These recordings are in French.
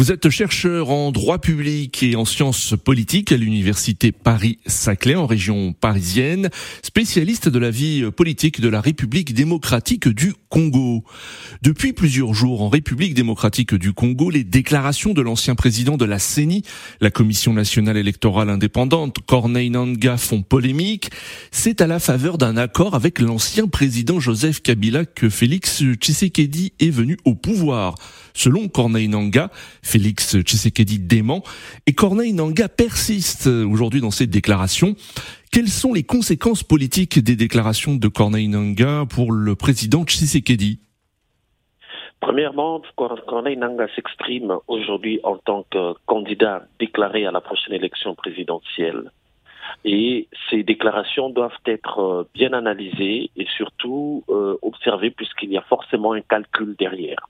Vous êtes chercheur en droit public et en sciences politiques à l'université Paris-Saclay en région parisienne, spécialiste de la vie politique de la République démocratique du Congo. Depuis plusieurs jours en République démocratique du Congo, les déclarations de l'ancien président de la CENI, la Commission nationale électorale indépendante, Corneille Nanga font polémique. C'est à la faveur d'un accord avec l'ancien président Joseph Kabila que Félix Tshisekedi est venu au pouvoir. Selon Corneille Nanga, Félix Tshisekedi dément et Corneille Nanga persiste aujourd'hui dans ses déclarations. Quelles sont les conséquences politiques des déclarations de Corneille Nanga pour le président Tshisekedi? Premièrement, Corneille Nanga s'exprime aujourd'hui en tant que candidat déclaré à la prochaine élection présidentielle. Et ces déclarations doivent être bien analysées et surtout euh, observées puisqu'il y a forcément un calcul derrière.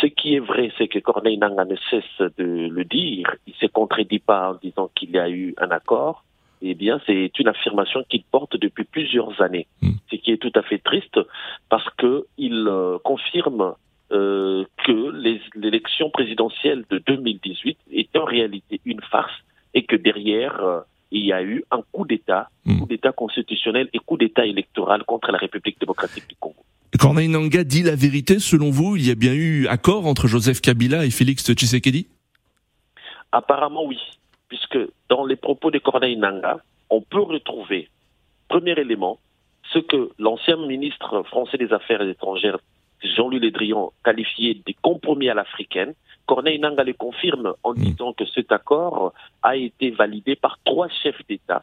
Ce qui est vrai, c'est que Corneille Nanga ne cesse de le dire. Il ne se contredit pas en disant qu'il y a eu un accord. Eh bien, c'est une affirmation qu'il porte depuis plusieurs années. Mm. Ce qui est tout à fait triste parce qu'il euh, confirme euh, que l'élection présidentielle de 2018 est en réalité une farce et que derrière, euh, il y a eu un coup d'État, mm. coup d'État constitutionnel et coup d'État électoral contre la République démocratique du Congo. Corneille Nanga dit la vérité. Selon vous, il y a bien eu accord entre Joseph Kabila et Félix Tshisekedi? Apparemment, oui. Puisque dans les propos de Corneille Nanga, on peut retrouver, premier élément, ce que l'ancien ministre français des Affaires étrangères, Jean-Louis Le Drian, qualifiait de compromis à l'africaine. Corneille Nanga le confirme en hmm. disant que cet accord a été validé par trois chefs d'État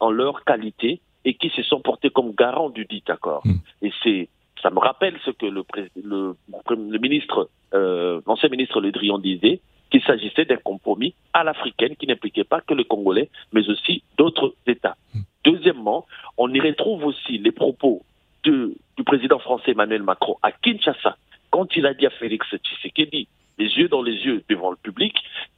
en leur qualité et qui se sont portés comme garants du dit accord. Hmm. Et c'est ça me rappelle ce que le, le, le ministre, euh, l'ancien ministre Le Drian disait, qu'il s'agissait d'un compromis à l'africaine qui n'impliquait pas que le Congolais, mais aussi d'autres États. Deuxièmement, on y retrouve aussi les propos de, du président français Emmanuel Macron à Kinshasa, quand il a dit à Félix Tshisekedi, les yeux dans les yeux devant le public,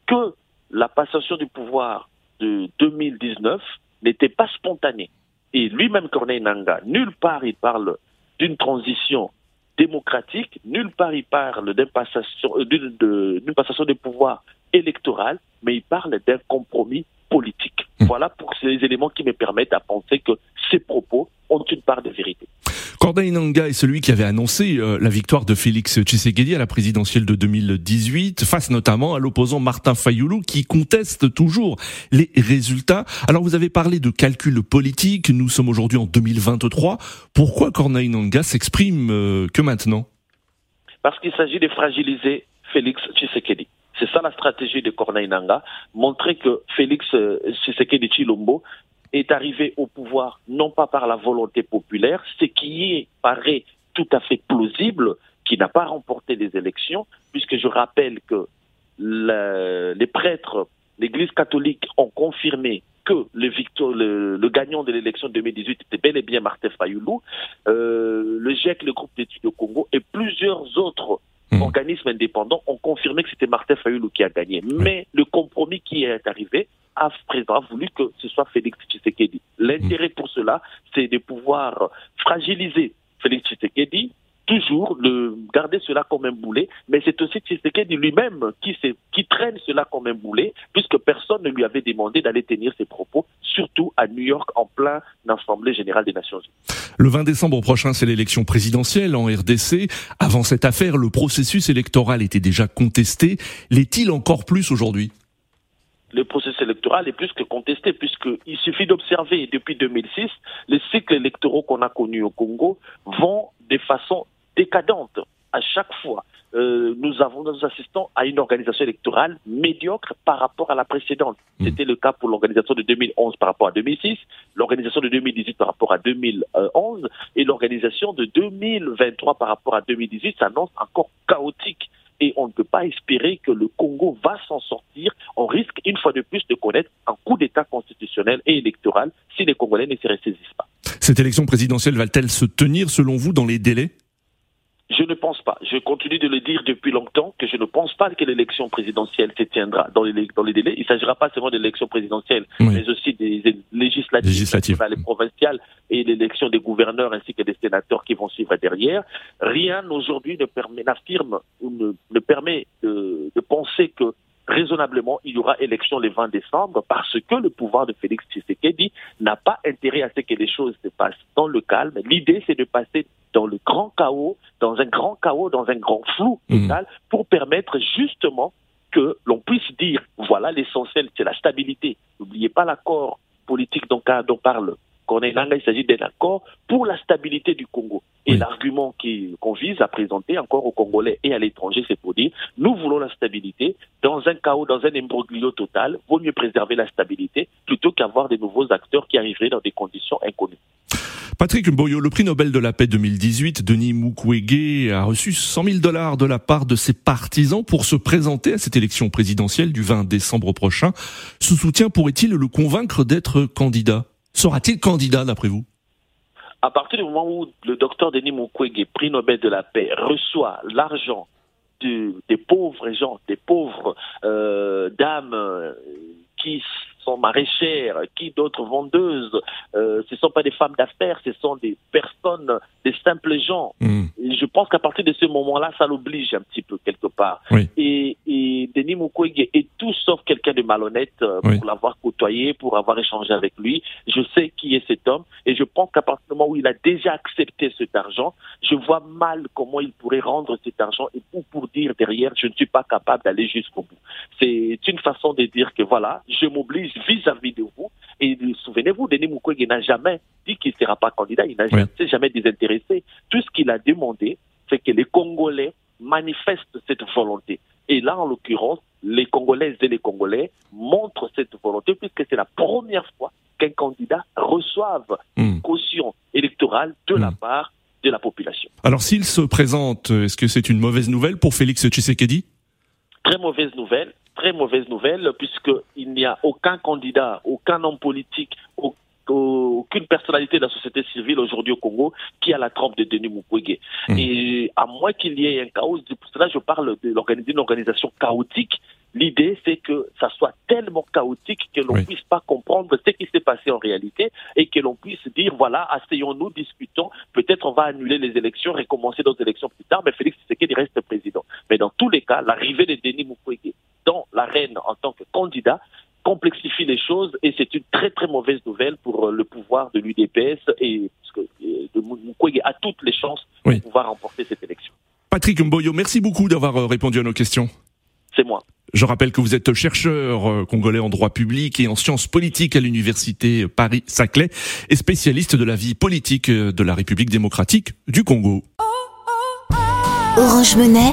que la passation du pouvoir de 2019 n'était pas spontanée. Et lui-même, Corneille Nanga, nulle part il parle d'une transition démocratique, nulle part il parle d'une passation, euh, d'une passation de pouvoir électoral, mais il parle d'un compromis politique. Mmh. Voilà pour ces éléments qui me permettent à penser que ces propos ont une part de vérité. Corneille Nanga est celui qui avait annoncé euh, la victoire de Félix Tshisekedi à la présidentielle de 2018, face notamment à l'opposant Martin Fayoulou qui conteste toujours les résultats. Alors vous avez parlé de calcul politique, nous sommes aujourd'hui en 2023. Pourquoi Corneille Nanga s'exprime euh, que maintenant? Parce qu'il s'agit de fragiliser Félix Tshisekedi. C'est ça la stratégie de Corneille Nanga, montrer que Félix euh, Tshisekedi Chilombo est arrivé au pouvoir non pas par la volonté populaire, ce qui paraît tout à fait plausible, qui n'a pas remporté les élections, puisque je rappelle que les prêtres, l'Église catholique ont confirmé que le, le, gagnant de l'élection 2018 était bel et bien Martin Fayoulou, euh, le GIEC, le groupe d'études au Congo et plusieurs autres mmh. organismes indépendants ont confirmé que c'était Martin Fayoulou qui a gagné. Mais le compromis qui est arrivé, a, a voulu que ce soit Félix Tshisekedi. L'intérêt pour cela, c'est de pouvoir fragiliser Félix Tshisekedi, toujours de garder cela comme un boulet, mais c'est aussi Tshisekedi lui-même qui, qui traîne cela comme un boulet, puisque personne ne lui avait demandé d'aller tenir ses propos, surtout à New York en plein Assemblée générale des Nations Unies. Le 20 décembre prochain, c'est l'élection présidentielle en RDC. Avant cette affaire, le processus électoral était déjà contesté. L'est-il encore plus aujourd'hui? Le processus électoral est plus que contesté, puisqu'il suffit d'observer depuis 2006, les cycles électoraux qu'on a connus au Congo vont de façon décadente à chaque fois. Euh, nous avons nous assistons à une organisation électorale médiocre par rapport à la précédente. Hmm. C'était le cas pour l'organisation de 2011 par rapport à 2006, l'organisation de 2018 par rapport à 2011 et l'organisation de 2023 par rapport à 2018 s'annonce encore chaotique et on ne peut pas espérer que le Congo va s'en sortir. On risque une fois de plus de connaître un coup d'État constitutionnel et électoral si les Congolais ne se ressaisissent pas. Cette élection présidentielle va-t-elle se tenir selon vous dans les délais? Je ne pense pas. Je continue de le dire depuis longtemps que je ne pense pas que l'élection présidentielle se tiendra dans les, dans les délais. Il ne s'agira pas seulement de l'élection présidentielle, mais aussi des législatives, législatives. les provinciales et l'élection des gouverneurs ainsi que des sénateurs qui vont suivre derrière. Rien aujourd'hui ne permet, n'affirme ou ne, ne permet de, de penser que raisonnablement, il y aura élection le 20 décembre parce que le pouvoir de Félix Tshisekedi n'a pas intérêt à ce que les choses se passent dans le calme. L'idée, c'est de passer dans le grand chaos, dans un grand chaos, dans un grand flou mmh. total, pour permettre justement que l'on puisse dire, voilà l'essentiel, c'est la stabilité. N'oubliez pas l'accord politique dont, dont parle il s'agit d'un accord pour la stabilité du Congo. Et l'argument qu'on vise à présenter encore aux Congolais et à l'étranger, c'est pour dire, nous voulons la stabilité. Dans un chaos, dans un imbroglio total, vaut mieux préserver la stabilité plutôt qu'avoir des nouveaux acteurs qui arriveraient dans des conditions inconnues. Patrick Mboyo, le prix Nobel de la paix 2018, Denis Mukwege, a reçu 100 000 dollars de la part de ses partisans pour se présenter à cette élection présidentielle du 20 décembre prochain. Ce soutien pourrait-il le convaincre d'être candidat? Sera-t-il candidat d'après vous? À partir du moment où le docteur Denis Mukwege, prix Nobel de la paix, reçoit l'argent des pauvres gens, des pauvres euh, dames euh, qui maraîchères, qui d'autres vendeuses. Euh, ce ne sont pas des femmes d'affaires, ce sont des personnes, des simples gens. Hmm. Et je pense qu'à partir de ce moment-là, ça l'oblige un petit peu quelque part. Et, et, Denis Mukwege est tout sauf quelqu'un de malhonnête euh, pour l'avoir côtoyé, pour avoir échangé avec lui. Je sais qui est cet homme et je pense qu'à partir du moment où il a déjà accepté cet argent, je vois mal comment il pourrait rendre cet argent et pour, pour dire derrière, je ne suis pas capable d'aller jusqu'au bout. C'est une façon de dire que voilà, je m'oblige vis-à-vis de vous. Et souvenez-vous, Denis Mukwege n'a jamais dit qu'il ne sera pas candidat, il n'a jamais désintéressé. Tout ce qu'il a demandé, c'est que les Congolais manifestent cette volonté. Et là, en l'occurrence, les Congolaises et les Congolais montrent cette volonté puisque c'est la première fois qu'un candidat reçoive une hmm. caution électorale de la hmm. part de la population. Alors s'il se présente, est-ce que c'est une mauvaise nouvelle pour Félix Tshisekedi? Très mauvaise nouvelle très mauvaise nouvelle puisqu'il n'y a aucun candidat, aucun homme politique, aucune personnalité de la société civile aujourd'hui au Congo qui a la trompe de Denis Mukwege. Mmh. Et à moins qu'il y ait un chaos, pour cela je parle d'une organisation chaotique, L'idée, c'est que ça soit tellement chaotique que l'on ne puisse pas comprendre ce qui s'est passé en réalité et que l'on puisse dire, voilà, asseyons-nous, discutons, peut-être on va annuler les élections, recommencer d'autres élections plus tard, mais Félix Tshisekedi reste président. Mais dans tous les cas, l'arrivée de Denis Mukwege dans l'arène en tant que candidat complexifie les choses et c'est une très très mauvaise nouvelle pour euh, le pouvoir de l'UDPS et parce que euh, de Mukwege a toutes les chances de pouvoir remporter cette élection. Patrick Mboyo, merci beaucoup d'avoir euh, répondu à nos questions. C'est moi. Je rappelle que vous êtes chercheur congolais en droit public et en sciences politiques à l'université Paris-Saclay et spécialiste de la vie politique de la République démocratique du Congo. Orange Monnaie,